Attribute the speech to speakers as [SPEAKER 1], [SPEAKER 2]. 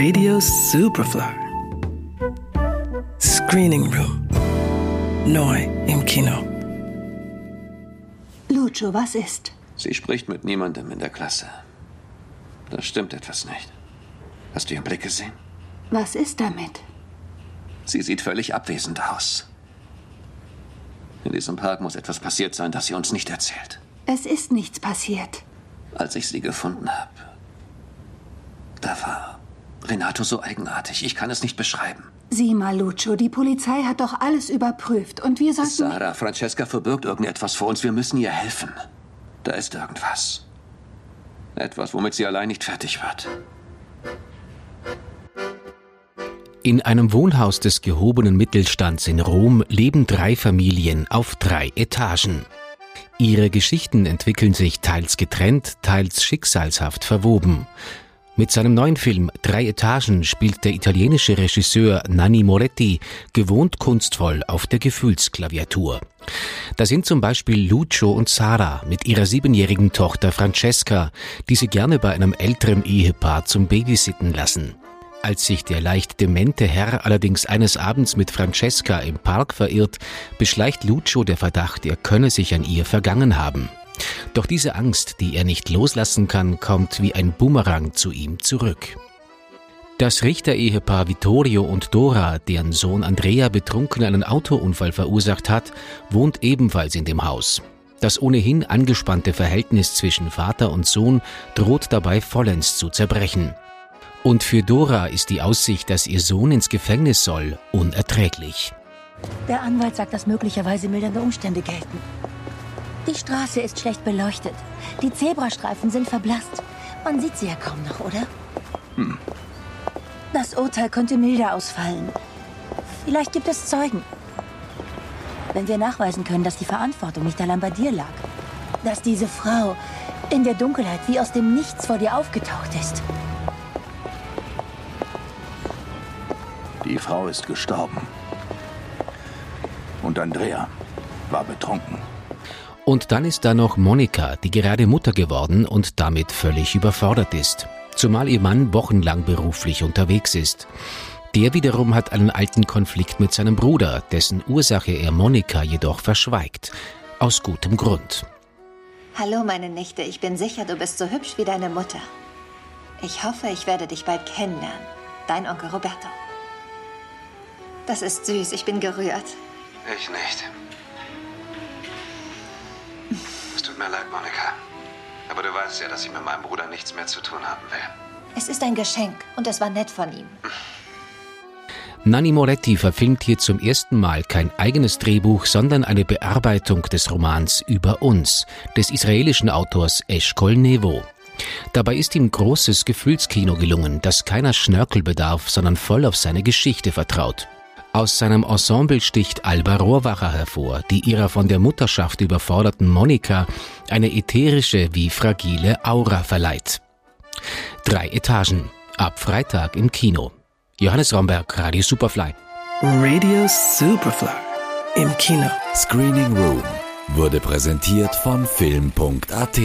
[SPEAKER 1] Radio Superfly. Screening Room. Neu im Kino.
[SPEAKER 2] Lucio, was ist?
[SPEAKER 3] Sie spricht mit niemandem in der Klasse. Da stimmt etwas nicht. Hast du ihren Blick gesehen?
[SPEAKER 2] Was ist damit?
[SPEAKER 3] Sie sieht völlig abwesend aus. In diesem Park muss etwas passiert sein, das sie uns nicht erzählt.
[SPEAKER 2] Es ist nichts passiert.
[SPEAKER 3] Als ich sie gefunden habe, da war Renato so eigenartig. Ich kann es nicht beschreiben.
[SPEAKER 2] Sieh mal, Lucio, die Polizei hat doch alles überprüft und wir sollten...
[SPEAKER 3] Sarah, Francesca verbirgt irgendetwas vor uns. Wir müssen ihr helfen. Da ist irgendwas. Etwas, womit sie allein nicht fertig wird.
[SPEAKER 4] In einem Wohnhaus des gehobenen Mittelstands in Rom leben drei Familien auf drei Etagen. Ihre Geschichten entwickeln sich teils getrennt, teils schicksalshaft verwoben. Mit seinem neuen Film Drei Etagen spielt der italienische Regisseur Nanni Moretti gewohnt kunstvoll auf der Gefühlsklaviatur. Da sind zum Beispiel Lucio und Sara mit ihrer siebenjährigen Tochter Francesca, die sie gerne bei einem älteren Ehepaar zum Babysitten lassen. Als sich der leicht demente Herr allerdings eines Abends mit Francesca im Park verirrt, beschleicht Lucio der Verdacht, er könne sich an ihr vergangen haben. Doch diese Angst, die er nicht loslassen kann, kommt wie ein Bumerang zu ihm zurück. Das Richterehepaar Vittorio und Dora, deren Sohn Andrea betrunken einen Autounfall verursacht hat, wohnt ebenfalls in dem Haus. Das ohnehin angespannte Verhältnis zwischen Vater und Sohn droht dabei vollends zu zerbrechen. Und für Dora ist die Aussicht, dass ihr Sohn ins Gefängnis soll, unerträglich.
[SPEAKER 5] Der Anwalt sagt, dass möglicherweise mildernde Umstände gelten. Die Straße ist schlecht beleuchtet. Die Zebrastreifen sind verblasst. Man sieht sie ja kaum noch, oder? Hm. Das Urteil könnte milder ausfallen. Vielleicht gibt es Zeugen. Wenn wir nachweisen können, dass die Verantwortung nicht allein bei dir lag. Dass diese Frau in der Dunkelheit wie aus dem Nichts vor dir aufgetaucht ist.
[SPEAKER 6] Die Frau ist gestorben. Und Andrea war betrunken.
[SPEAKER 4] Und dann ist da noch Monika, die gerade Mutter geworden und damit völlig überfordert ist. Zumal ihr Mann wochenlang beruflich unterwegs ist. Der wiederum hat einen alten Konflikt mit seinem Bruder, dessen Ursache er Monika jedoch verschweigt. Aus gutem Grund.
[SPEAKER 7] Hallo, meine Nichte. Ich bin sicher, du bist so hübsch wie deine Mutter. Ich hoffe, ich werde dich bald kennenlernen. Dein Onkel Roberto. Das ist süß. Ich bin gerührt.
[SPEAKER 3] Ich nicht. Es tut mir leid, Monika. Aber du weißt ja, dass ich mit meinem Bruder nichts mehr zu tun haben will.
[SPEAKER 7] Es ist ein Geschenk und es war nett von ihm.
[SPEAKER 4] Nanni Moretti verfilmt hier zum ersten Mal kein eigenes Drehbuch, sondern eine Bearbeitung des Romans Über uns des israelischen Autors Eshkol Nevo. Dabei ist ihm großes Gefühlskino gelungen, das keiner Schnörkel bedarf, sondern voll auf seine Geschichte vertraut. Aus seinem Ensemble sticht Alba Rohrwacher hervor, die ihrer von der Mutterschaft überforderten Monika eine ätherische wie fragile Aura verleiht. Drei Etagen. Ab Freitag im Kino. Johannes Romberg, Radio Superfly.
[SPEAKER 1] Radio Superfly. Im Kino.
[SPEAKER 8] Screening Room wurde präsentiert von Film.at.